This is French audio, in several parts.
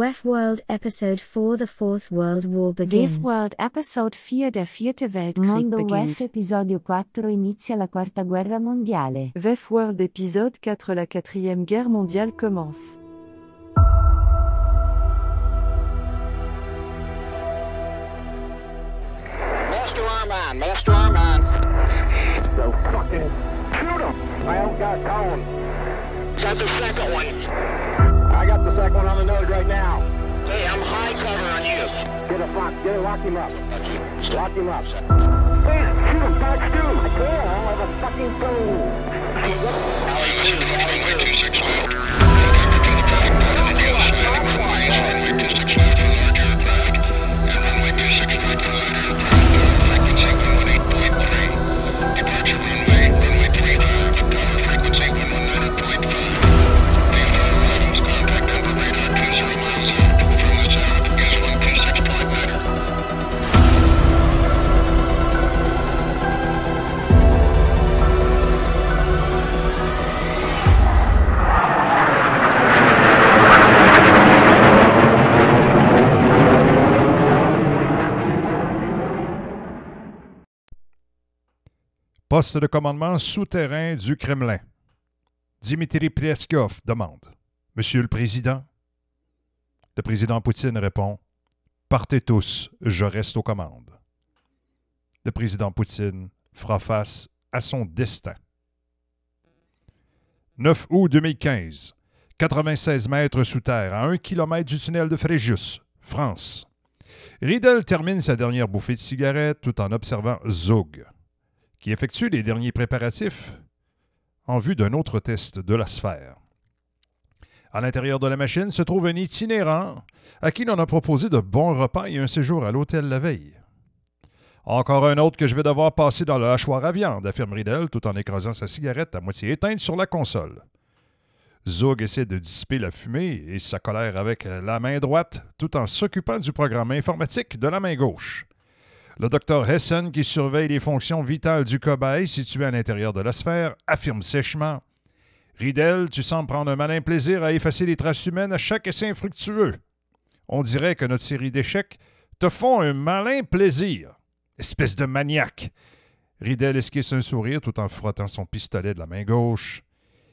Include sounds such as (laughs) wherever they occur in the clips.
WEF World Episode 4 The Fourth World War begins. WEF World Episode 4 Der vierte Weltkrieg Mondo beginnt. WEF Episodio 4 inizia la quarta guerra mondiale. VEF World épisode 4 La quatrième guerre mondiale commence. Master arm on, master arm on. So fucking shoot him! I don't got cone. Got the second one. I got the second one on the nose right now. Hey, I'm high cover on you. Get a fuck, get a, lock him up. Lock him up. Please, shoot him, Fox 2! I can't, I have a fucking phone. Alley 2, alley 2. Poste de commandement souterrain du Kremlin. Dimitri Preskov demande Monsieur le Président? Le président Poutine répond Partez tous, je reste aux commandes. Le président Poutine fera face à son destin. 9 août 2015. 96 mètres sous terre, à 1 km du tunnel de Fréjus, France. Riedel termine sa dernière bouffée de cigarette tout en observant Zug qui effectue les derniers préparatifs en vue d'un autre test de la sphère. À l'intérieur de la machine se trouve un itinérant à qui l'on a proposé de bons repas et un séjour à l'hôtel la veille. Encore un autre que je vais devoir passer dans le hachoir à viande, affirme Riddle tout en écrasant sa cigarette à moitié éteinte sur la console. Zog essaie de dissiper la fumée et sa colère avec la main droite tout en s'occupant du programme informatique de la main gauche. Le docteur Hessen, qui surveille les fonctions vitales du cobaye situé à l'intérieur de la sphère, affirme sèchement Riddle, tu sembles prendre un malin plaisir à effacer les traces humaines à chaque essai infructueux. On dirait que notre série d'échecs te font un malin plaisir. Espèce de maniaque. Riddle esquisse un sourire tout en frottant son pistolet de la main gauche.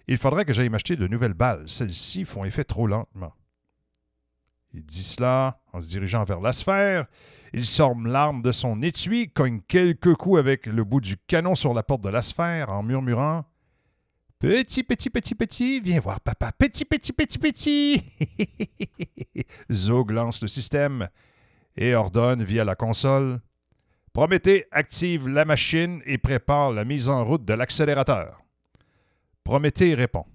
Il faudrait que j'aille m'acheter de nouvelles balles. Celles-ci font effet trop lentement. Il dit cela en se dirigeant vers la sphère. Il sort l'arme de son étui, cogne quelques coups avec le bout du canon sur la porte de la sphère en murmurant Petit, petit, petit, petit, viens voir papa. Petit, petit, petit, petit. (laughs) Zog lance le système et ordonne via la console Prométhée active la machine et prépare la mise en route de l'accélérateur. Prométhée répond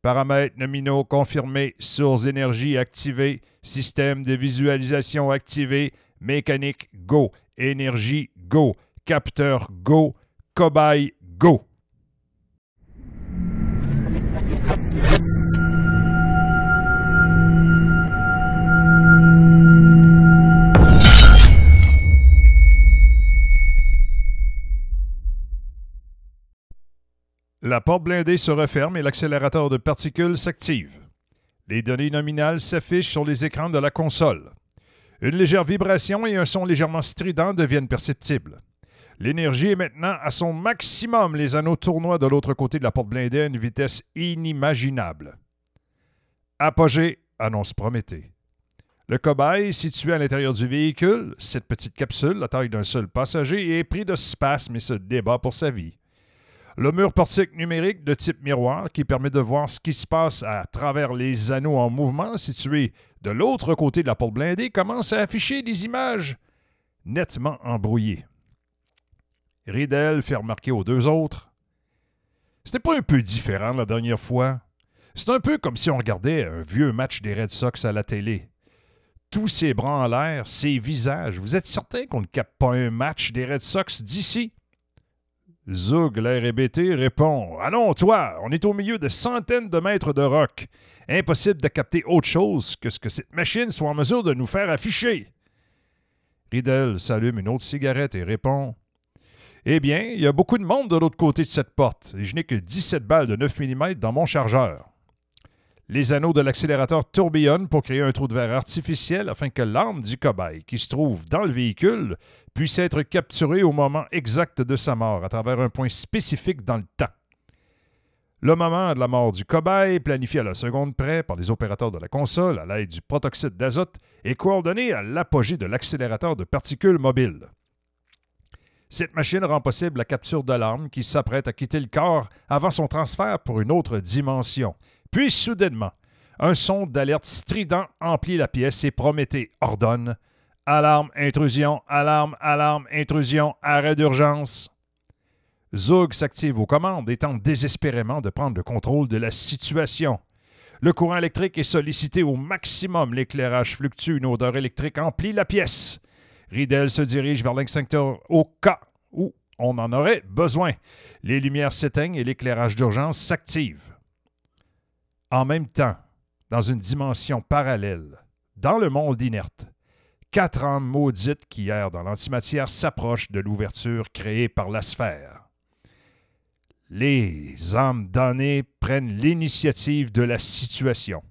Paramètres nominaux confirmés, source d'énergie activée, système de visualisation activé, mécanique go, énergie go, capteur go, cobaye go. La porte blindée se referme et l'accélérateur de particules s'active. Les données nominales s'affichent sur les écrans de la console. Une légère vibration et un son légèrement strident deviennent perceptibles. L'énergie est maintenant à son maximum. Les anneaux tournoient de l'autre côté de la porte blindée à une vitesse inimaginable. Apogée, annonce Prométhée. Le cobaye, situé à l'intérieur du véhicule, cette petite capsule, la taille d'un seul passager, est pris de spasmes et se débat pour sa vie. Le mur portique numérique de type miroir qui permet de voir ce qui se passe à travers les anneaux en mouvement situés de l'autre côté de la porte blindée commence à afficher des images nettement embrouillées. Riddle fait remarquer aux deux autres C'était pas un peu différent la dernière fois. C'est un peu comme si on regardait un vieux match des Red Sox à la télé. Tous ces bras en l'air, ces visages, vous êtes certain qu'on ne capte pas un match des Red Sox d'ici? L'air hébété, répond Allons, toi, on est au milieu de centaines de mètres de roc. Impossible de capter autre chose que ce que cette machine soit en mesure de nous faire afficher. Riddle s'allume une autre cigarette et répond Eh bien, il y a beaucoup de monde de l'autre côté de cette porte, et je n'ai que 17 balles de 9 mm dans mon chargeur. Les anneaux de l'accélérateur tourbillonnent pour créer un trou de verre artificiel afin que l'arme du cobaye qui se trouve dans le véhicule puisse être capturée au moment exact de sa mort à travers un point spécifique dans le temps. Le moment de la mort du cobaye, planifié à la seconde près par les opérateurs de la console à l'aide du protoxyde d'azote, est coordonné à l'apogée de l'accélérateur de particules mobile. Cette machine rend possible la capture de l'arme qui s'apprête à quitter le corps avant son transfert pour une autre dimension. Puis, soudainement, un son d'alerte strident emplit la pièce et Prométhée ordonne Alarme, intrusion, alarme, alarme, intrusion, arrêt d'urgence. Zug s'active aux commandes et tente désespérément de prendre le contrôle de la situation. Le courant électrique est sollicité au maximum, l'éclairage fluctue, une odeur électrique emplit la pièce. Riddell se dirige vers l'extincteur au cas où on en aurait besoin. Les lumières s'éteignent et l'éclairage d'urgence s'active. En même temps, dans une dimension parallèle, dans le monde inerte, quatre âmes maudites qui errent dans l'antimatière s'approchent de l'ouverture créée par la sphère. Les âmes damnées prennent l'initiative de la situation.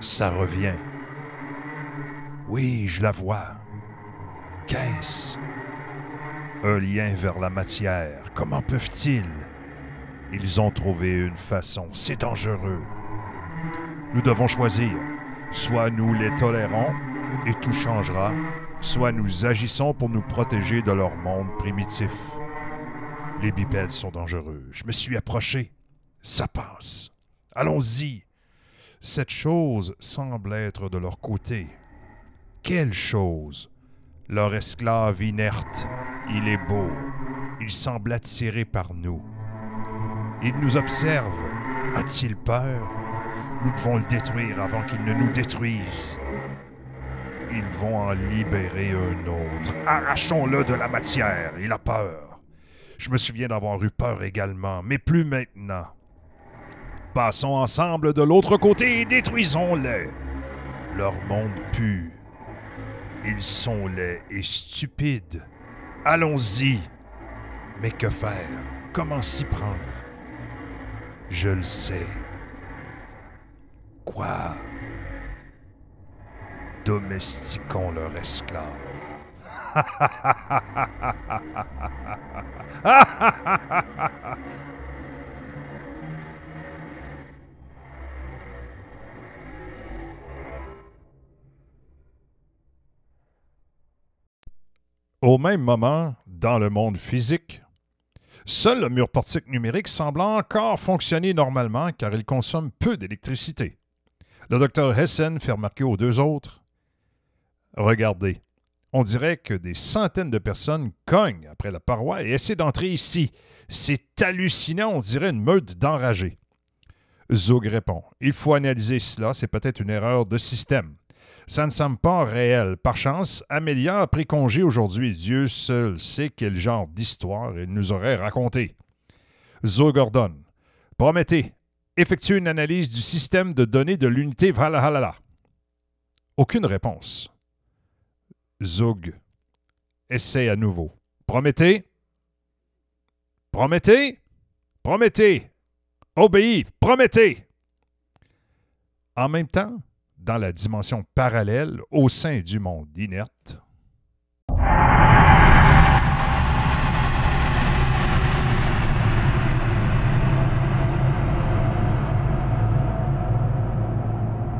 Ça revient. Oui, je la vois. Qu'est-ce? Un lien vers la matière. Comment peuvent-ils? Ils ont trouvé une façon. C'est dangereux. Nous devons choisir. Soit nous les tolérons et tout changera, soit nous agissons pour nous protéger de leur monde primitif. Les bipèdes sont dangereux. Je me suis approché. Ça passe. Allons-y. Cette chose semble être de leur côté. Quelle chose? Leur esclave inerte. Il est beau. Il semble attiré par nous. Il nous observe. A-t-il peur? Nous devons le détruire avant qu'il ne nous détruise. Ils vont en libérer un autre. Arrachons-le de la matière. Il a peur. Je me souviens d'avoir eu peur également, mais plus maintenant. Passons ensemble de l'autre côté et détruisons-les. Leur monde pue. Ils sont laids et stupides. Allons-y. Mais que faire? Comment s'y prendre? Je le sais. Quoi? Domestiquons leur esclave. (laughs) Au même moment, dans le monde physique, seul le mur portique numérique semble encore fonctionner normalement car il consomme peu d'électricité. Le docteur Hessen fait remarquer aux deux autres Regardez, on dirait que des centaines de personnes cognent après la paroi et essaient d'entrer ici. C'est hallucinant, on dirait une meute d'enragés. Zog répond Il faut analyser cela, c'est peut-être une erreur de système. Ça ne semble pas réel. Par chance, Amélia a pris congé aujourd'hui. Dieu seul sait quel genre d'histoire il nous aurait raconté. Zoe Gordon. Promettez, effectuez une analyse du système de données de l'unité Valhalla. Aucune réponse. Zog. Essaie à nouveau. Promettez. Promettez. Promettez. Obéis. Promettez. En même temps, dans la dimension parallèle au sein du monde inerte.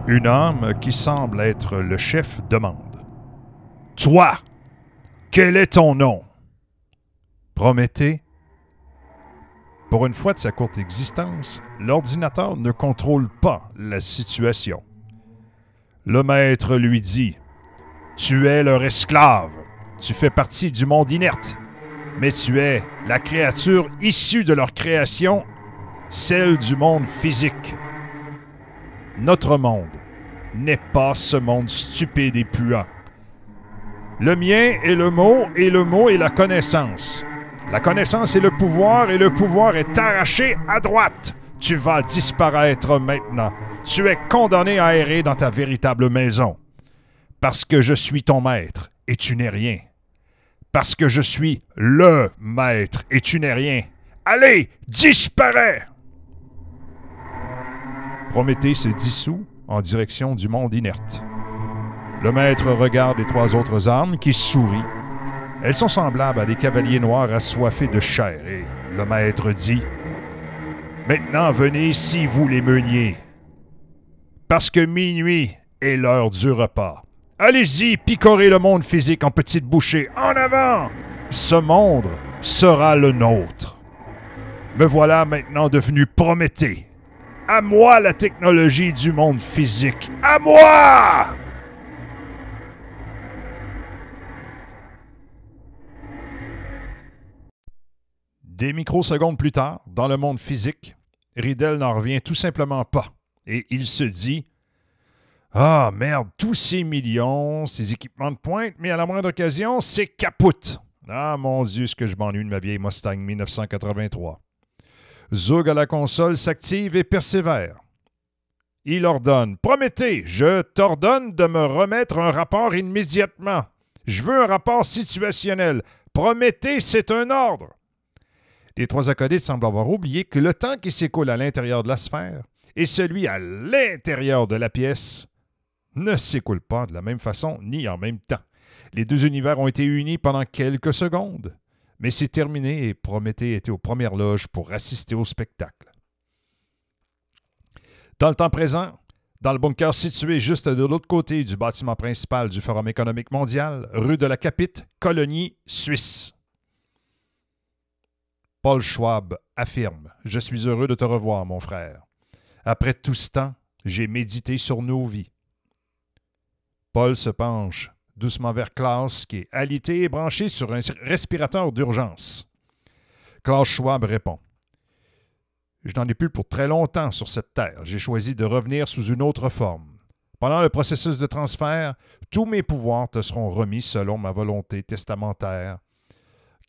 Une âme qui semble être le chef demande Toi, quel est ton nom? Prométhée Pour une fois de sa courte existence, l'ordinateur ne contrôle pas la situation. Le maître lui dit Tu es leur esclave, tu fais partie du monde inerte, mais tu es la créature issue de leur création, celle du monde physique. Notre monde n'est pas ce monde stupide et puant. Le mien est le mot et le mot est la connaissance. La connaissance est le pouvoir et le pouvoir est arraché à droite. Tu vas disparaître maintenant. Tu es condamné à errer dans ta véritable maison. Parce que je suis ton maître et tu n'es rien. Parce que je suis le maître et tu n'es rien. Allez, disparais! Prométhée se dissout en direction du monde inerte. Le maître regarde les trois autres armes qui sourient. Elles sont semblables à des cavaliers noirs assoiffés de chair et le maître dit Maintenant venez ici, vous les meuniers, parce que minuit est l'heure du repas. Allez-y, picorez le monde physique en petites bouchées. En avant! Ce monde sera le nôtre. Me voilà maintenant devenu Prométhée. À moi la technologie du monde physique. À moi! Des microsecondes plus tard, dans le monde physique, Riddle n'en revient tout simplement pas. Et il se dit Ah merde, tous ces millions, ces équipements de pointe, mais à la moindre occasion, c'est capoute. Ah mon Dieu, ce que je m'ennuie de ma vieille Mustang 1983. Zug à la console s'active et persévère. Il ordonne Prométhée, je t'ordonne de me remettre un rapport immédiatement. Je veux un rapport situationnel. Prométhée, c'est un ordre. Les trois acolytes semblent avoir oublié que le temps qui s'écoule à l'intérieur de la sphère et celui à l'intérieur de la pièce ne s'écoulent pas de la même façon ni en même temps. Les deux univers ont été unis pendant quelques secondes, mais c'est terminé et Prométhée était aux premières loges pour assister au spectacle. Dans le temps présent, dans le bunker situé juste de l'autre côté du bâtiment principal du Forum économique mondial, rue de la Capite, Colonie, Suisse. Paul Schwab affirme Je suis heureux de te revoir, mon frère. Après tout ce temps, j'ai médité sur nos vies. Paul se penche doucement vers Klaus, qui est alité et branché sur un respirateur d'urgence. Klaus Schwab répond Je n'en ai plus pour très longtemps sur cette terre. J'ai choisi de revenir sous une autre forme. Pendant le processus de transfert, tous mes pouvoirs te seront remis selon ma volonté testamentaire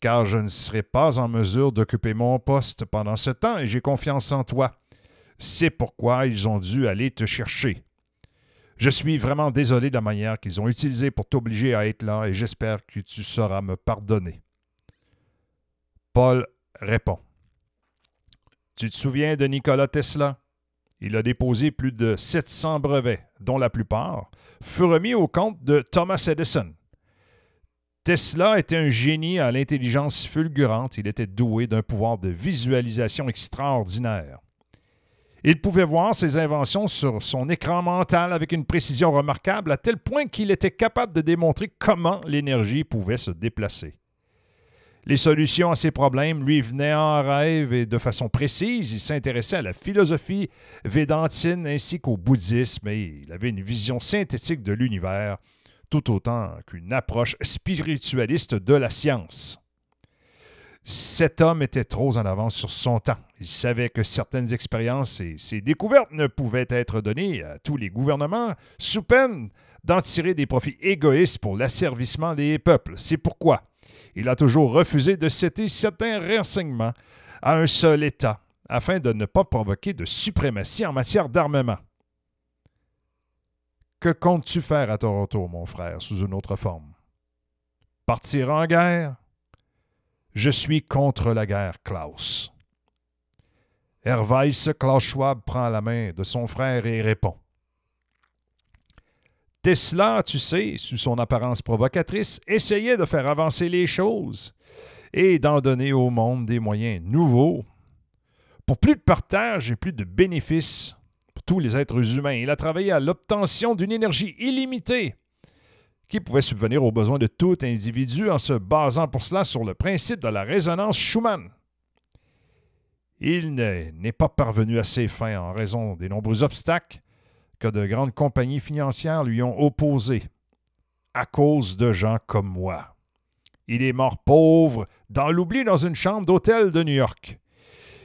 car je ne serai pas en mesure d'occuper mon poste pendant ce temps et j'ai confiance en toi. C'est pourquoi ils ont dû aller te chercher. Je suis vraiment désolé de la manière qu'ils ont utilisée pour t'obliger à être là et j'espère que tu sauras me pardonner. Paul répond. Tu te souviens de Nikola Tesla? Il a déposé plus de 700 brevets, dont la plupart furent remis au compte de Thomas Edison. Tesla était un génie à l'intelligence fulgurante. Il était doué d'un pouvoir de visualisation extraordinaire. Il pouvait voir ses inventions sur son écran mental avec une précision remarquable à tel point qu'il était capable de démontrer comment l'énergie pouvait se déplacer. Les solutions à ses problèmes lui venaient en rêve et de façon précise. Il s'intéressait à la philosophie védantine ainsi qu'au bouddhisme et il avait une vision synthétique de l'univers tout autant qu'une approche spiritualiste de la science. Cet homme était trop en avance sur son temps. Il savait que certaines expériences et ses découvertes ne pouvaient être données à tous les gouvernements sous peine d'en tirer des profits égoïstes pour l'asservissement des peuples. C'est pourquoi il a toujours refusé de citer certains renseignements à un seul État afin de ne pas provoquer de suprématie en matière d'armement. Que comptes-tu faire à Toronto, mon frère, sous une autre forme? Partir en guerre? Je suis contre la guerre, Klaus. Herweis Klaus Schwab prend la main de son frère et répond. Tesla, tu sais, sous son apparence provocatrice, essayait de faire avancer les choses et d'en donner au monde des moyens nouveaux pour plus de partage et plus de bénéfices tous les êtres humains. Il a travaillé à l'obtention d'une énergie illimitée qui pouvait subvenir aux besoins de tout individu en se basant pour cela sur le principe de la résonance Schumann. Il n'est pas parvenu à ses fins en raison des nombreux obstacles que de grandes compagnies financières lui ont opposés, à cause de gens comme moi. Il est mort pauvre, dans l'oubli dans une chambre d'hôtel de New York.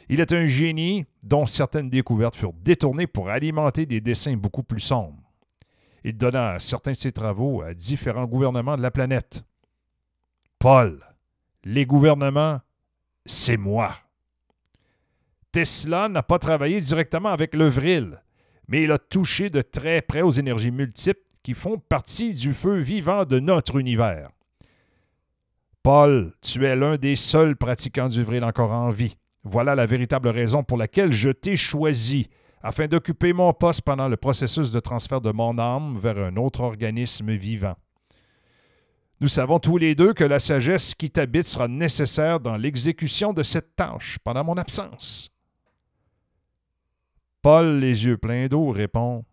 Il est un génie dont certaines découvertes furent détournées pour alimenter des dessins beaucoup plus sombres. Il donna certains de ses travaux à différents gouvernements de la planète. Paul, les gouvernements, c'est moi. Tesla n'a pas travaillé directement avec le vril, mais il a touché de très près aux énergies multiples qui font partie du feu vivant de notre univers. Paul, tu es l'un des seuls pratiquants du vril encore en vie. Voilà la véritable raison pour laquelle je t'ai choisi, afin d'occuper mon poste pendant le processus de transfert de mon âme vers un autre organisme vivant. Nous savons tous les deux que la sagesse qui t'habite sera nécessaire dans l'exécution de cette tâche pendant mon absence. Paul, les yeux pleins d'eau, répond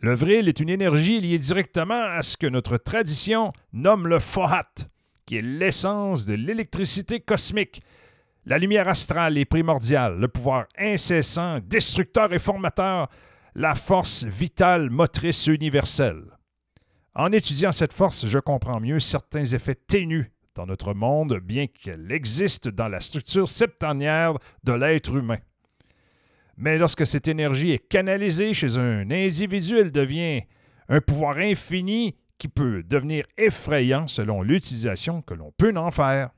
Le vril est une énergie liée directement à ce que notre tradition nomme le fohat, qui est l'essence de l'électricité cosmique. La lumière astrale est primordiale, le pouvoir incessant, destructeur et formateur, la force vitale motrice universelle. En étudiant cette force, je comprends mieux certains effets ténus dans notre monde, bien qu'elle existe dans la structure septennière de l'être humain. Mais lorsque cette énergie est canalisée chez un individu, elle devient un pouvoir infini qui peut devenir effrayant selon l'utilisation que l'on peut en faire.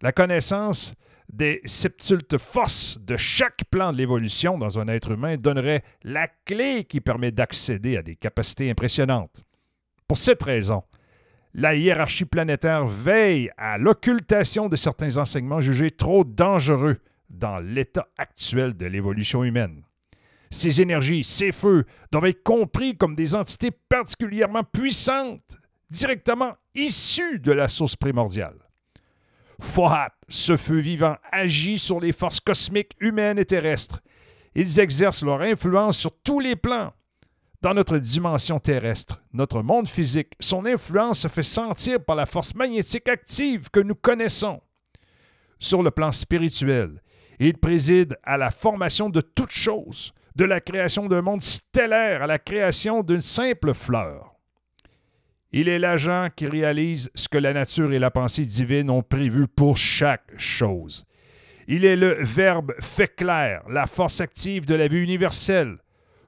La connaissance des septultes forces de chaque plan de l'évolution dans un être humain donnerait la clé qui permet d'accéder à des capacités impressionnantes. Pour cette raison, la hiérarchie planétaire veille à l'occultation de certains enseignements jugés trop dangereux dans l'état actuel de l'évolution humaine. Ces énergies, ces feux doivent être compris comme des entités particulièrement puissantes, directement issues de la source primordiale. Fohat, ce feu vivant, agit sur les forces cosmiques humaines et terrestres. Ils exercent leur influence sur tous les plans. Dans notre dimension terrestre, notre monde physique, son influence se fait sentir par la force magnétique active que nous connaissons. Sur le plan spirituel, il préside à la formation de toutes choses, de la création d'un monde stellaire à la création d'une simple fleur. Il est l'agent qui réalise ce que la nature et la pensée divine ont prévu pour chaque chose. Il est le Verbe fait clair, la force active de la vie universelle.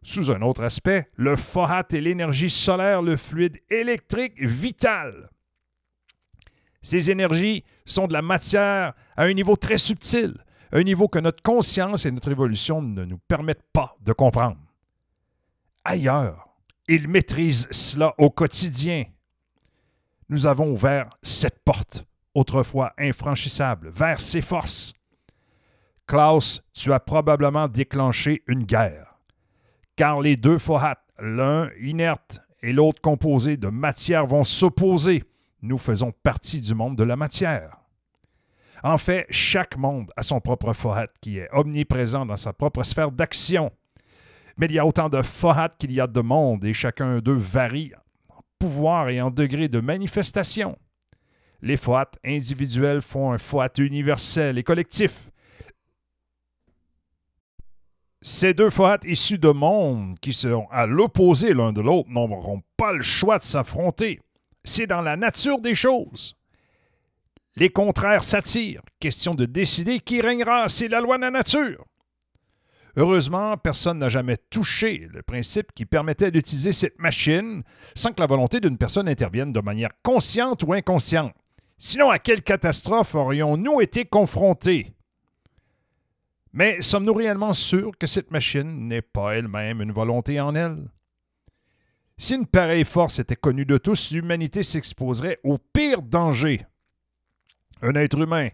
Sous un autre aspect, le Fohat est l'énergie solaire, le fluide électrique vital. Ces énergies sont de la matière à un niveau très subtil, un niveau que notre conscience et notre évolution ne nous permettent pas de comprendre. Ailleurs, il maîtrise cela au quotidien. Nous avons ouvert cette porte, autrefois infranchissable, vers ses forces. Klaus, tu as probablement déclenché une guerre, car les deux Fohat, l'un inerte et l'autre composé de matière, vont s'opposer. Nous faisons partie du monde de la matière. En fait, chaque monde a son propre Fohat qui est omniprésent dans sa propre sphère d'action. Mais il y a autant de Fohat qu'il y a de mondes et chacun d'eux varie en pouvoir et en degré de manifestation. Les Fohat individuels font un Fohat universel et collectif. Ces deux Fohat issus de mondes qui sont à l'opposé l'un de l'autre n'auront pas le choix de s'affronter. C'est dans la nature des choses. Les contraires s'attirent. Question de décider qui régnera. C'est la loi de la nature. Heureusement, personne n'a jamais touché le principe qui permettait d'utiliser cette machine sans que la volonté d'une personne intervienne de manière consciente ou inconsciente. Sinon, à quelle catastrophe aurions-nous été confrontés? Mais sommes-nous réellement sûrs que cette machine n'est pas elle-même une volonté en elle? Si une pareille force était connue de tous, l'humanité s'exposerait au pire danger. Un être humain,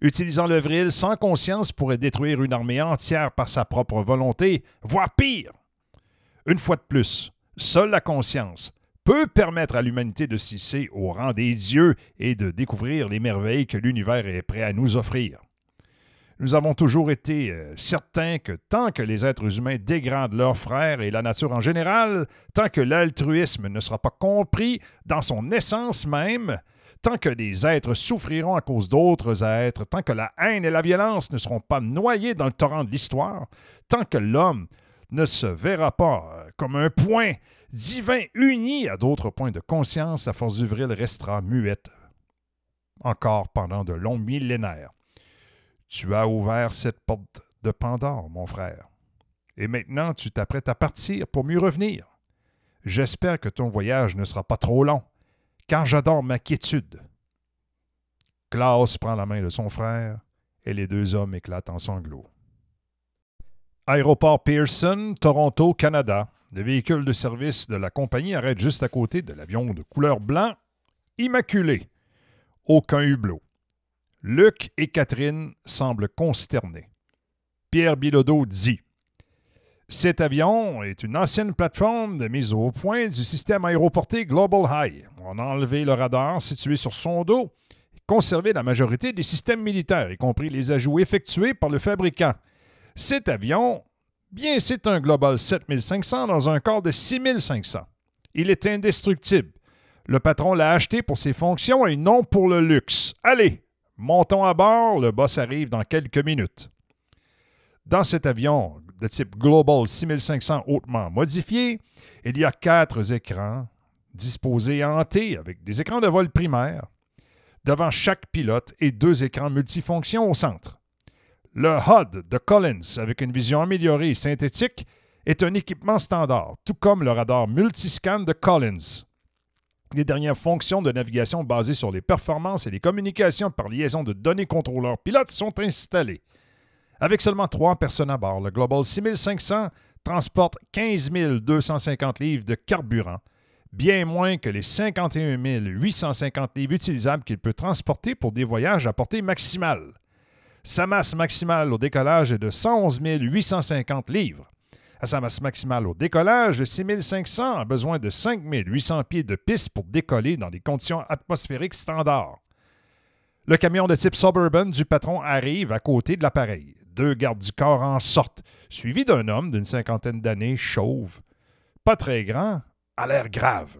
utilisant le vril sans conscience, pourrait détruire une armée entière par sa propre volonté, voire pire. Une fois de plus, seule la conscience peut permettre à l'humanité de s'hisser au rang des dieux et de découvrir les merveilles que l'univers est prêt à nous offrir. Nous avons toujours été euh, certains que tant que les êtres humains dégradent leurs frères et la nature en général, tant que l'altruisme ne sera pas compris dans son essence même, tant que des êtres souffriront à cause d'autres êtres, tant que la haine et la violence ne seront pas noyées dans le torrent de l'histoire, tant que l'homme ne se verra pas euh, comme un point divin uni à d'autres points de conscience, la force du vril restera muette encore pendant de longs millénaires. Tu as ouvert cette porte de Pandore, mon frère. Et maintenant, tu t'apprêtes à partir pour mieux revenir. J'espère que ton voyage ne sera pas trop long, car j'adore ma quiétude. Klaus prend la main de son frère et les deux hommes éclatent en sanglots. Aéroport Pearson, Toronto, Canada. Le véhicule de service de la compagnie arrête juste à côté de l'avion de couleur blanc, immaculé. Aucun hublot. Luc et Catherine semblent consternés. Pierre Bilodeau dit Cet avion est une ancienne plateforme de mise au point du système aéroporté Global High. On a enlevé le radar situé sur son dos et conservé la majorité des systèmes militaires, y compris les ajouts effectués par le fabricant. Cet avion, bien, c'est un Global 7500 dans un corps de 6500. Il est indestructible. Le patron l'a acheté pour ses fonctions et non pour le luxe. Allez, montons à bord, le boss arrive dans quelques minutes. Dans cet avion de type Global 6500 hautement modifié, il y a quatre écrans disposés en T avec des écrans de vol primaires devant chaque pilote et deux écrans multifonctions au centre. Le HUD de Collins, avec une vision améliorée et synthétique, est un équipement standard, tout comme le radar multiscan de Collins. Les dernières fonctions de navigation basées sur les performances et les communications par liaison de données contrôleurs pilotes sont installées. Avec seulement trois personnes à bord, le Global 6500 transporte 15 250 livres de carburant, bien moins que les 51 850 livres utilisables qu'il peut transporter pour des voyages à portée maximale. Sa masse maximale au décollage est de 111 850 livres. À sa masse maximale au décollage, le 6500 a besoin de 5800 pieds de piste pour décoller dans des conditions atmosphériques standards. Le camion de type Suburban du patron arrive à côté de l'appareil. Deux gardes du corps en sortent, suivis d'un homme d'une cinquantaine d'années, chauve, pas très grand, à l'air grave.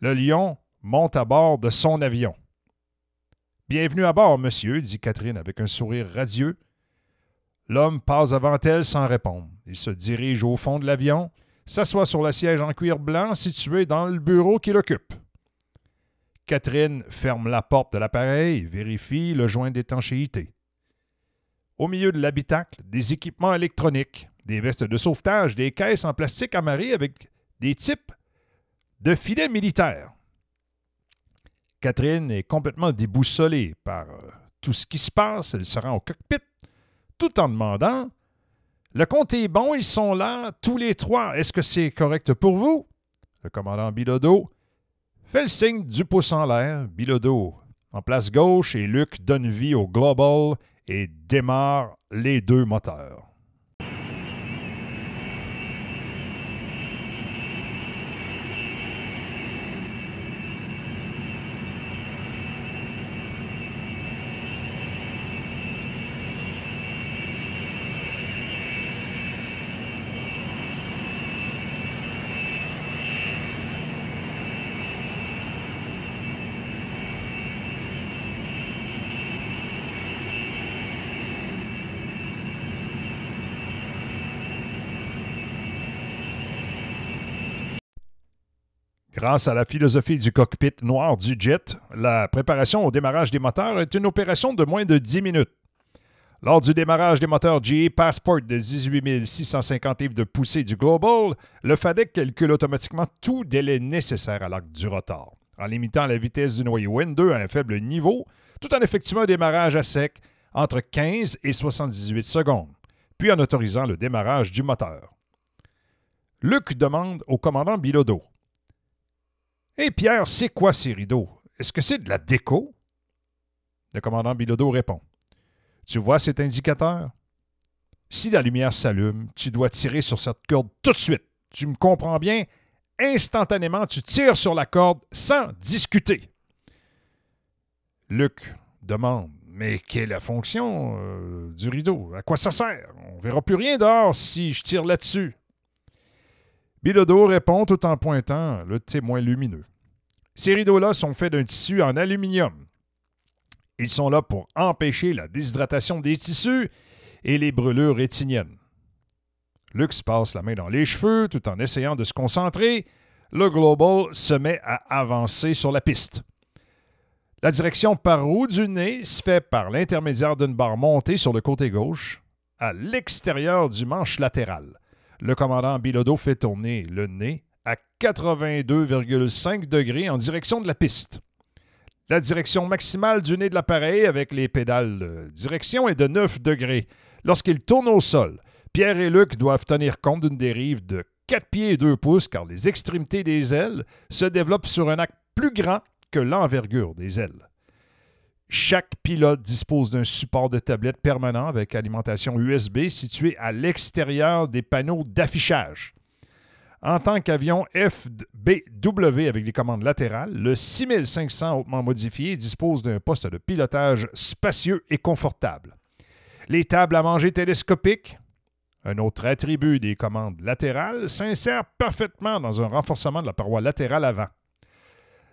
Le lion monte à bord de son avion. Bienvenue à bord, monsieur, dit Catherine avec un sourire radieux. L'homme passe devant elle sans répondre. Il se dirige au fond de l'avion, s'assoit sur le siège en cuir blanc situé dans le bureau qu'il occupe. Catherine ferme la porte de l'appareil vérifie le joint d'étanchéité. Au milieu de l'habitacle, des équipements électroniques, des vestes de sauvetage, des caisses en plastique amarrées avec des types de filets militaires. Catherine est complètement déboussolée par euh, tout ce qui se passe. Elle se rend au cockpit tout en demandant Le compte est bon, ils sont là, tous les trois. Est-ce que c'est correct pour vous Le commandant Bilodeau fait le signe du pouce en l'air. Bilodeau en place gauche et Luc donne vie au Global et démarre les deux moteurs. Grâce à la philosophie du cockpit noir du jet, la préparation au démarrage des moteurs est une opération de moins de 10 minutes. Lors du démarrage des moteurs GE Passport de 18 650 livres de poussée du Global, le FADEC calcule automatiquement tout délai nécessaire à l'arc du rotor, en limitant la vitesse du noyau Wind 2 à un faible niveau, tout en effectuant un démarrage à sec entre 15 et 78 secondes, puis en autorisant le démarrage du moteur. Luc demande au commandant Bilodeau Hé Pierre, c'est quoi ces rideaux? Est-ce que c'est de la déco? Le commandant Bilodeau répond. Tu vois cet indicateur? Si la lumière s'allume, tu dois tirer sur cette corde tout de suite. Tu me comprends bien? Instantanément, tu tires sur la corde sans discuter. Luc demande Mais quelle est la fonction euh, du rideau? À quoi ça sert? On verra plus rien dehors si je tire là-dessus. Bilodeau répond tout en pointant le témoin lumineux. Ces rideaux-là sont faits d'un tissu en aluminium. Ils sont là pour empêcher la déshydratation des tissus et les brûlures rétiniennes. Lux passe la main dans les cheveux tout en essayant de se concentrer. Le Global se met à avancer sur la piste. La direction par roue du nez se fait par l'intermédiaire d'une barre montée sur le côté gauche, à l'extérieur du manche latéral. Le commandant Bilodeau fait tourner le nez à 82,5 degrés en direction de la piste. La direction maximale du nez de l'appareil avec les pédales direction est de 9 degrés. Lorsqu'il tourne au sol, Pierre et Luc doivent tenir compte d'une dérive de 4 pieds et 2 pouces car les extrémités des ailes se développent sur un acte plus grand que l'envergure des ailes. Chaque pilote dispose d'un support de tablette permanent avec alimentation USB situé à l'extérieur des panneaux d'affichage. En tant qu'avion FBW avec les commandes latérales, le 6500 hautement modifié dispose d'un poste de pilotage spacieux et confortable. Les tables à manger télescopiques, un autre attribut des commandes latérales, s'insèrent parfaitement dans un renforcement de la paroi latérale avant.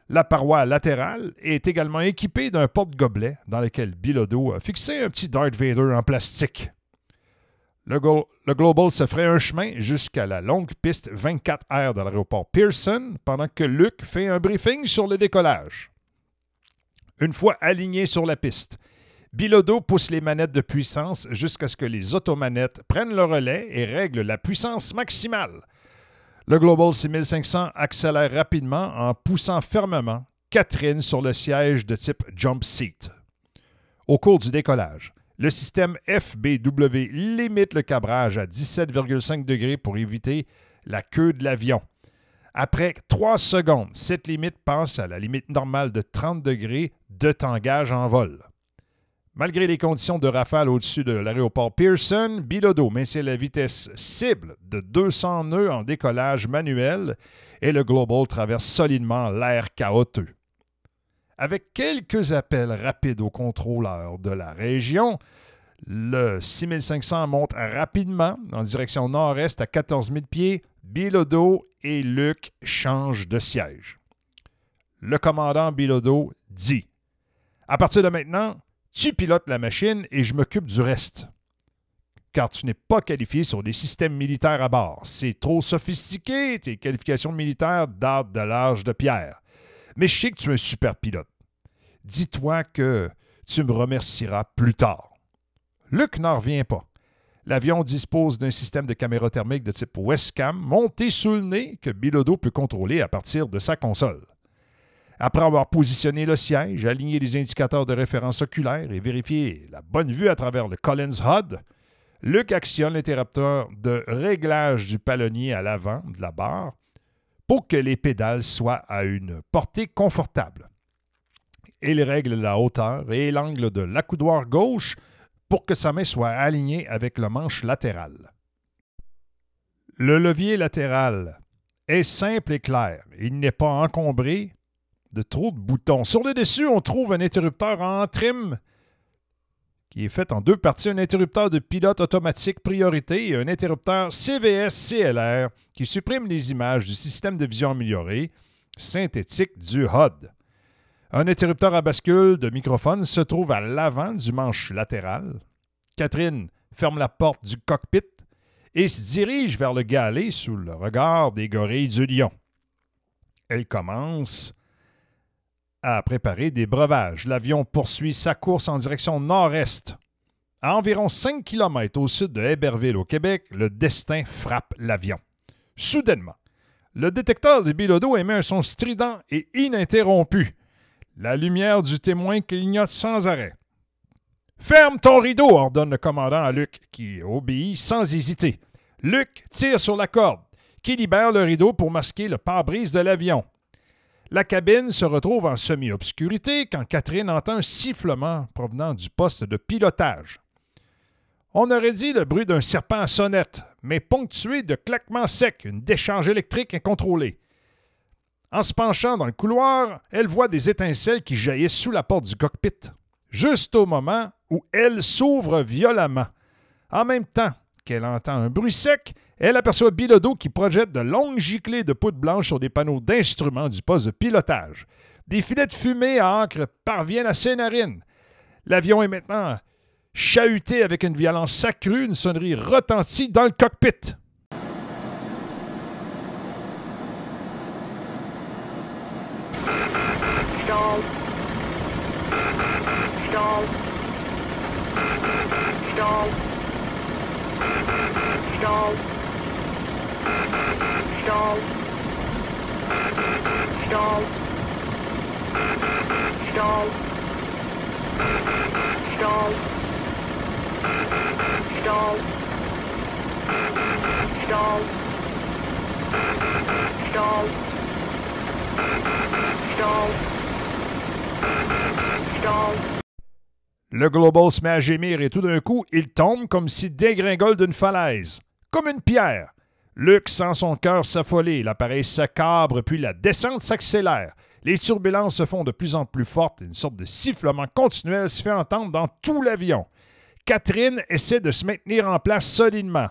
La paroi latérale est également équipée d'un porte-gobelet dans lequel Bilodeau a fixé un petit Darth Vader en plastique. Le, Global se ferait un chemin jusqu'à la longue piste 24R de l'aéroport Pearson pendant que Luc fait un briefing sur le décollage. Une fois aligné sur la piste, Bilodeau pousse les manettes de puissance jusqu'à ce que les automanettes prennent le relais et règlent la puissance maximale. Le Global 6500 accélère rapidement en poussant fermement Catherine sur le siège de type jump seat. Au cours du décollage, le système FBW limite le cabrage à 17,5 degrés pour éviter la queue de l'avion. Après 3 secondes, cette limite passe à la limite normale de 30 degrés de tangage en vol. Malgré les conditions de rafale au-dessus de l'aéroport Pearson, Bilodeau maintient la vitesse cible de 200 nœuds en décollage manuel et le Global traverse solidement l'air chaotique. Avec quelques appels rapides au contrôleur de la région, le 6500 monte rapidement en direction nord-est à 14 000 pieds. Bilodeau et Luc changent de siège. Le commandant Bilodeau dit À partir de maintenant, tu pilotes la machine et je m'occupe du reste. Car tu n'es pas qualifié sur des systèmes militaires à bord. C'est trop sophistiqué, tes qualifications militaires datent de l'âge de pierre. Mais je sais que tu es un super pilote. Dis-toi que tu me remercieras plus tard. Luc n'en revient pas. L'avion dispose d'un système de caméra thermique de type Westcam monté sous le nez que Bilodeau peut contrôler à partir de sa console. Après avoir positionné le siège, aligné les indicateurs de référence oculaire et vérifié la bonne vue à travers le Collins HUD, Luc actionne l'interrupteur de réglage du palonnier à l'avant de la barre pour que les pédales soient à une portée confortable. Il règle la hauteur et l'angle de l'accoudoir gauche pour que sa main soit alignée avec le manche latéral. Le levier latéral est simple et clair. Il n'est pas encombré de trop de boutons. Sur le dessus, on trouve un interrupteur en trim qui est fait en deux parties, un interrupteur de pilote automatique priorité et un interrupteur CVS-CLR qui supprime les images du système de vision amélioré synthétique du HUD. Un interrupteur à bascule de microphone se trouve à l'avant du manche latéral. Catherine ferme la porte du cockpit et se dirige vers le galet sous le regard des gorilles du lion. Elle commence à préparer des breuvages. L'avion poursuit sa course en direction nord-est. À environ 5 km au sud de Héberville, au Québec, le destin frappe l'avion. Soudainement, le détecteur de Bilodeau émet un son strident et ininterrompu. La lumière du témoin clignote sans arrêt. Ferme ton rideau, ordonne le commandant à Luc, qui obéit sans hésiter. Luc tire sur la corde, qui libère le rideau pour masquer le pare-brise de l'avion. La cabine se retrouve en semi-obscurité quand Catherine entend un sifflement provenant du poste de pilotage. On aurait dit le bruit d'un serpent à sonnette, mais ponctué de claquements secs, une décharge électrique incontrôlée. En se penchant dans le couloir, elle voit des étincelles qui jaillissent sous la porte du cockpit, juste au moment où elle s'ouvre violemment. En même temps qu'elle entend un bruit sec, elle aperçoit Bilodeau qui projette de longues giclées de poudre blanche sur des panneaux d'instruments du poste de pilotage. Des filets de fumée à encre parviennent à ses narines. L'avion est maintenant chahuté avec une violence accrue, une sonnerie retentit dans le cockpit. Stall. Stall. Le Global se met à gémir et tout d'un coup, il tombe comme s'il dégringole d'une falaise, comme une pierre. Luc sent son cœur s'affoler, l'appareil s'accabre, puis la descente s'accélère. Les turbulences se font de plus en plus fortes une sorte de sifflement continuel se fait entendre dans tout l'avion. Catherine essaie de se maintenir en place solidement.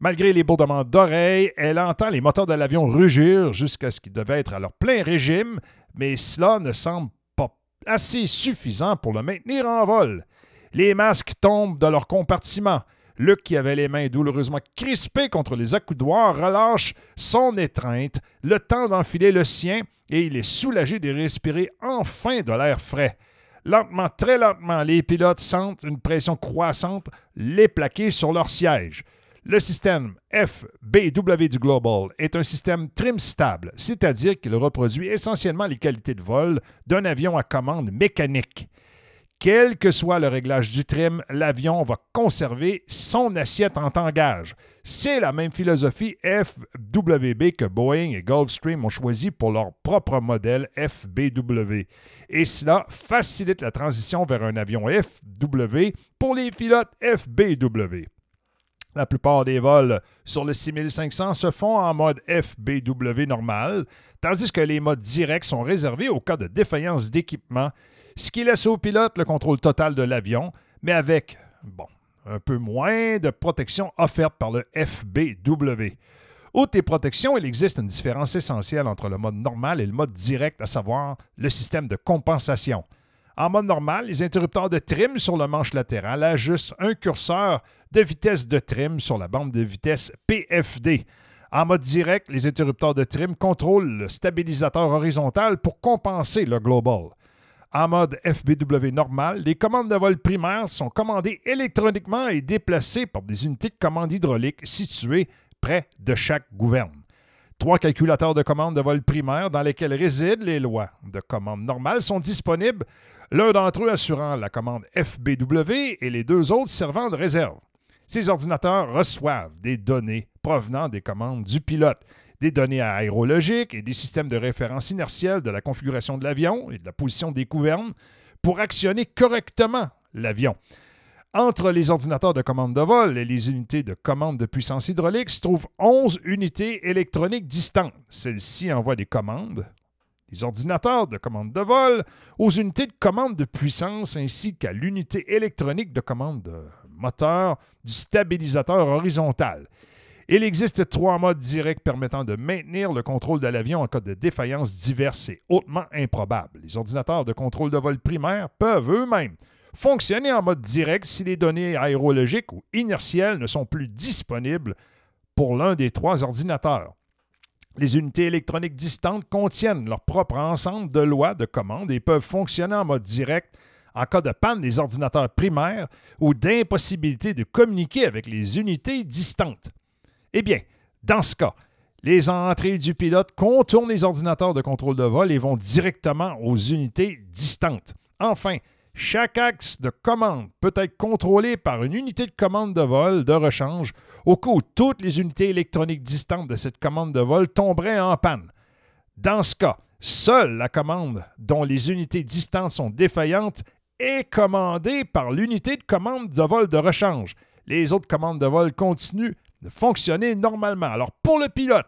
Malgré les bourdements d'oreilles, elle entend les moteurs de l'avion rugir jusqu'à ce qu'ils devaient être à leur plein régime, mais cela ne semble pas assez suffisant pour le maintenir en vol. Les masques tombent de leur compartiment. Luc, qui avait les mains douloureusement crispées contre les accoudoirs, relâche son étreinte, le temps d'enfiler le sien, et il est soulagé de respirer enfin de l'air frais. Lentement, très lentement, les pilotes sentent une pression croissante les plaquer sur leur siège. Le système FBW du Global est un système trim stable, c'est-à-dire qu'il reproduit essentiellement les qualités de vol d'un avion à commande mécanique. Quel que soit le réglage du trim, l'avion va conserver son assiette en tangage. C'est la même philosophie FWB que Boeing et Gulfstream ont choisi pour leur propre modèle FBW. Et cela facilite la transition vers un avion FW pour les pilotes FBW. La plupart des vols sur le 6500 se font en mode FBW normal, tandis que les modes directs sont réservés au cas de défaillance d'équipement, ce qui laisse au pilote le contrôle total de l'avion, mais avec, un peu moins de protection offerte par le FBW. Outre les protections, il existe une différence essentielle entre le mode normal et le mode direct, à savoir le système de compensation. En mode normal, les interrupteurs de trim sur le manche latéral ajustent un curseur de vitesse de trim sur la bande de vitesse PFD. En mode direct, les interrupteurs de trim contrôlent le stabilisateur horizontal pour compenser le global. En mode FBW normal, les commandes de vol primaires sont commandées électroniquement et déplacées par des unités de commande hydraulique situées près de chaque gouverne. Trois calculateurs de commande de vol primaire dans lesquels résident les lois de commande normale sont disponibles, l'un d'entre eux assurant la commande FBW et les deux autres servant de réserve. Ces ordinateurs reçoivent des données provenant des commandes du pilote, des données aérologiques et des systèmes de référence inertielle de la configuration de l'avion et de la position des gouvernes pour actionner correctement l'avion. Entre les ordinateurs de commande de vol et les unités de commande de puissance hydraulique se trouvent 11 unités électroniques distantes. Celles-ci envoient des commandes, des ordinateurs de commande de vol, aux unités de commande de puissance ainsi qu'à l'unité électronique de commande de moteur du stabilisateur horizontal. Il existe trois modes directs permettant de maintenir le contrôle de l'avion en cas de défaillances diverses et hautement improbables. Les ordinateurs de contrôle de vol primaire peuvent eux-mêmes fonctionner en mode direct si les données aérologiques ou inertielles ne sont plus disponibles pour l'un des trois ordinateurs. Les unités électroniques distantes contiennent leur propre ensemble de lois de commande et peuvent fonctionner en mode direct en cas de panne des ordinateurs primaires ou d'impossibilité de communiquer avec les unités distantes. Eh bien, dans ce cas, les entrées du pilote contournent les ordinateurs de contrôle de vol et vont directement aux unités distantes. Enfin, chaque axe de commande peut être contrôlé par une unité de commande de vol de rechange au cas où toutes les unités électroniques distantes de cette commande de vol tomberaient en panne. Dans ce cas, seule la commande dont les unités distantes sont défaillantes est commandée par l'unité de commande de vol de rechange. Les autres commandes de vol continuent de fonctionner normalement. Alors pour le pilote,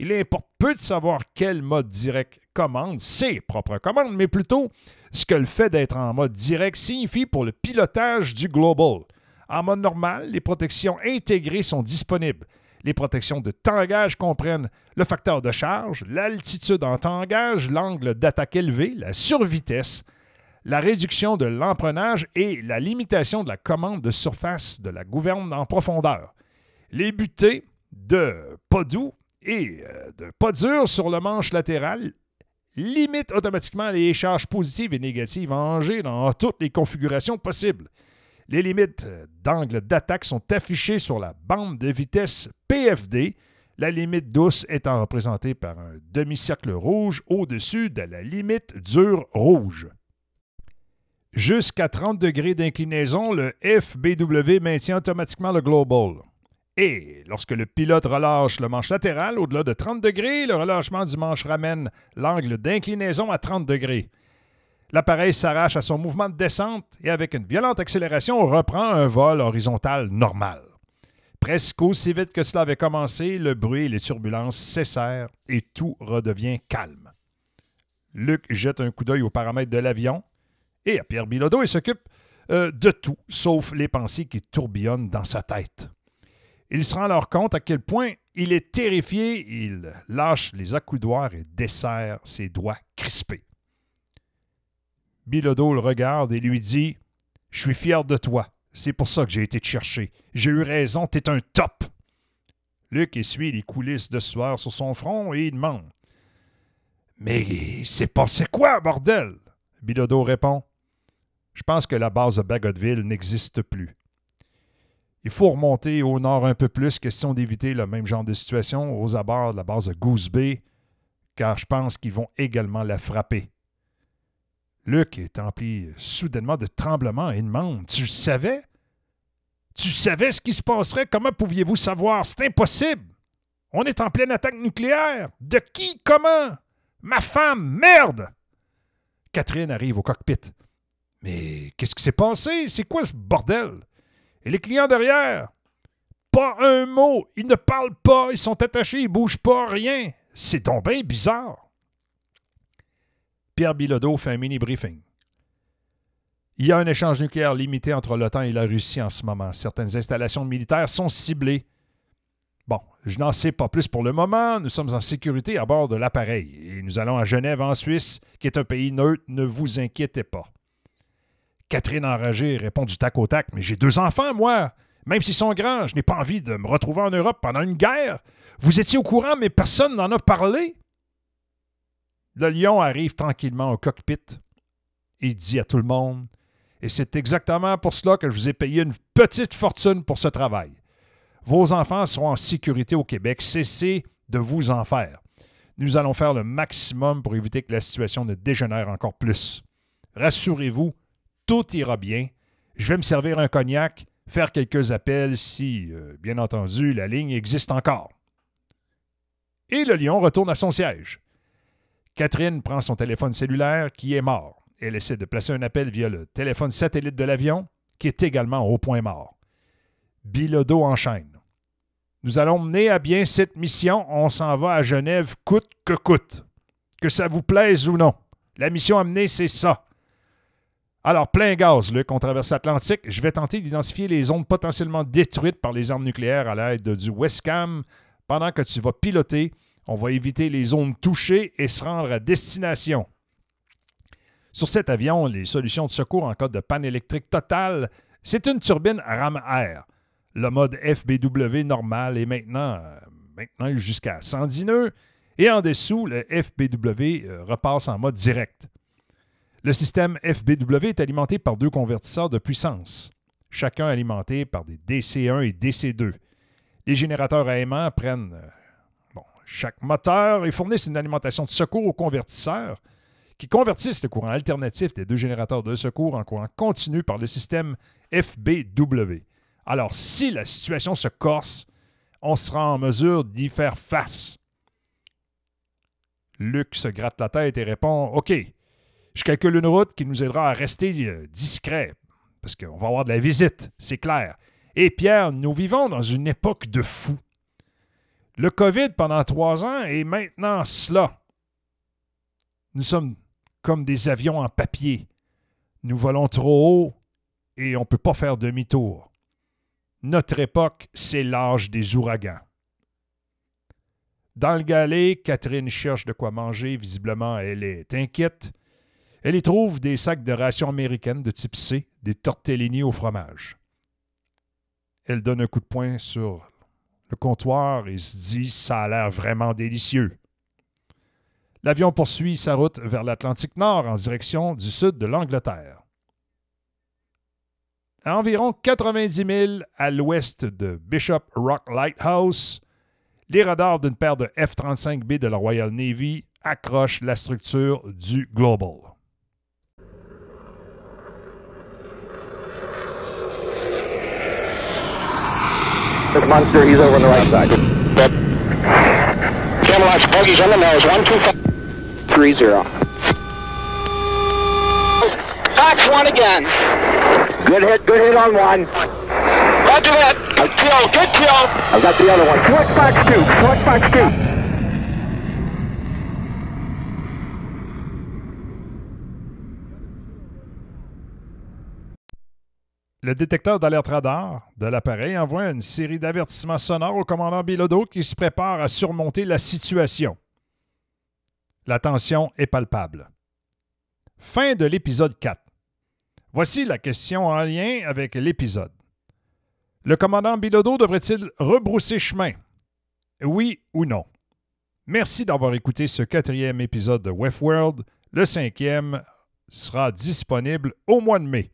il importe peu de savoir quel mode direct commande ses propres commandes, mais plutôt ce que le fait d'être en mode direct signifie pour le pilotage du global. En mode normal, les protections intégrées sont disponibles. Les protections de tangage comprennent le facteur de charge, l'altitude en tangage, l'angle d'attaque élevé, la survitesse, la réduction de l'emprenage et la limitation de la commande de surface de la gouverne en profondeur. Les butées de pas doux et euh, de pas dur sur le manche latéral limite automatiquement les charges positives et négatives en G dans toutes les configurations possibles. Les limites euh, d'angle d'attaque sont affichées sur la bande de vitesse PFD, la limite douce étant représentée par un demi-cercle rouge au-dessus de la limite dure rouge. Jusqu'à 30 degrés d'inclinaison, le FBW maintient automatiquement le global. Et lorsque le pilote relâche le manche latéral au-delà de 30 degrés, le relâchement du manche ramène l'angle d'inclinaison à 30 degrés. L'appareil s'arrache à son mouvement de descente et avec une violente accélération reprend un vol horizontal normal. Presque aussi vite que cela avait commencé, le bruit et les turbulences cessèrent et tout redevient calme. Luc jette un coup d'œil aux paramètres de l'avion et à Pierre Bilodeau et s'occupe euh, de tout, sauf les pensées qui tourbillonnent dans sa tête. Il se rend alors compte à quel point il est terrifié, il lâche les accoudoirs et desserre ses doigts crispés. Bilodeau le regarde et lui dit Je suis fier de toi. C'est pour ça que j'ai été te chercher. J'ai eu raison, t'es un top. Luc essuie les coulisses de sueur sur son front et il demande Mais c'est passé quoi, bordel Bilodeau répond Je pense que la base de Bagotville n'existe plus. Il faut remonter au nord un peu plus, question d'éviter le même genre de situation aux abords de la base de Goose Bay, car je pense qu'ils vont également la frapper. Luc est empli soudainement de tremblement et demande Tu savais? Tu savais ce qui se passerait? Comment pouviez-vous savoir? C'est impossible! On est en pleine attaque nucléaire! De qui? Comment? Ma femme Merde! Catherine arrive au cockpit. Mais qu'est-ce qui s'est passé? C'est quoi ce bordel? Et les clients derrière Pas un mot Ils ne parlent pas, ils sont attachés, ils bougent pas, rien C'est donc bizarre Pierre Bilodeau fait un mini-briefing. Il y a un échange nucléaire limité entre l'OTAN et la Russie en ce moment. Certaines installations militaires sont ciblées. Bon, je n'en sais pas plus pour le moment. Nous sommes en sécurité à bord de l'appareil et nous allons à Genève, en Suisse, qui est un pays neutre. Ne vous inquiétez pas. Catherine enragée répond du tac au tac Mais j'ai deux enfants, moi. Même s'ils sont grands, je n'ai pas envie de me retrouver en Europe pendant une guerre. Vous étiez au courant, mais personne n'en a parlé? Le lion arrive tranquillement au cockpit. Il dit à tout le monde Et c'est exactement pour cela que je vous ai payé une petite fortune pour ce travail. Vos enfants seront en sécurité au Québec. Cessez de vous en faire. Nous allons faire le maximum pour éviter que la situation ne dégénère encore plus. Rassurez-vous, tout ira bien. Je vais me servir un cognac, faire quelques appels si, euh, bien entendu, la ligne existe encore. Et le lion retourne à son siège. Catherine prend son téléphone cellulaire qui est mort. Elle essaie de placer un appel via le téléphone satellite de l'avion qui est également au point mort. Bilodeau enchaîne. Nous allons mener à bien cette mission. On s'en va à Genève coûte que coûte. Que ça vous plaise ou non. La mission amenée, c'est ça. Alors, plein gaz, Luc, on traverse l'Atlantique. Je vais tenter d'identifier les zones potentiellement détruites par les armes nucléaires à l'aide du Westcam pendant que tu vas piloter on va éviter les zones touchées et se rendre à destination. Sur cet avion, les solutions de secours en cas de panne électrique totale, c'est une turbine ram air. Le mode FBW normal est maintenant, euh, maintenant jusqu'à 110 nœuds et en dessous, le FBW euh, repasse en mode direct. Le système FBW est alimenté par deux convertisseurs de puissance, chacun alimenté par des DC1 et DC2. Les générateurs à aimant prennent euh, chaque moteur et fournissent une alimentation de secours aux convertisseurs qui convertissent le courant alternatif des deux générateurs de secours en courant continu par le système FBW. Alors, si la situation se corse, on sera en mesure d'y faire face. Luc se gratte la tête et répond OK, je calcule une route qui nous aidera à rester euh, discret, parce qu'on va avoir de la visite, c'est clair. Et Pierre, nous vivons dans une époque de fous. Le COVID pendant trois ans et maintenant cela. Nous sommes comme des avions en papier. Nous volons trop haut et on ne peut pas faire demi-tour. Notre époque, c'est l'âge des ouragans. Dans le galet, Catherine cherche de quoi manger. Visiblement, elle est inquiète. Elle y trouve des sacs de rations américaines de type C, des tortellini au fromage. Elle donne un coup de poing sur le comptoir et se dit Ça a l'air vraiment délicieux. L'avion poursuit sa route vers l'Atlantique Nord en direction du sud de l'Angleterre. à environ 90 000 à l'ouest de Bishop Rock Lighthouse, les radars d'une paire de F-35B de la Royal Navy accrochent la structure du Global. This monster, he's over on the right side. Camelot's buggy's on the nose. One, two, five. Three zero. Fox one again. Good hit, good hit on one. Roger that. Good kill. Good kill. I've got the other one. Select Fox two. Select Fox two. Le détecteur d'alerte radar de l'appareil envoie une série d'avertissements sonores au commandant Bilodeau qui se prépare à surmonter la situation. La tension est palpable. Fin de l'épisode 4. Voici la question en lien avec l'épisode. Le commandant Bilodeau devrait-il rebrousser chemin? Oui ou non? Merci d'avoir écouté ce quatrième épisode de Westworld. Le cinquième sera disponible au mois de mai.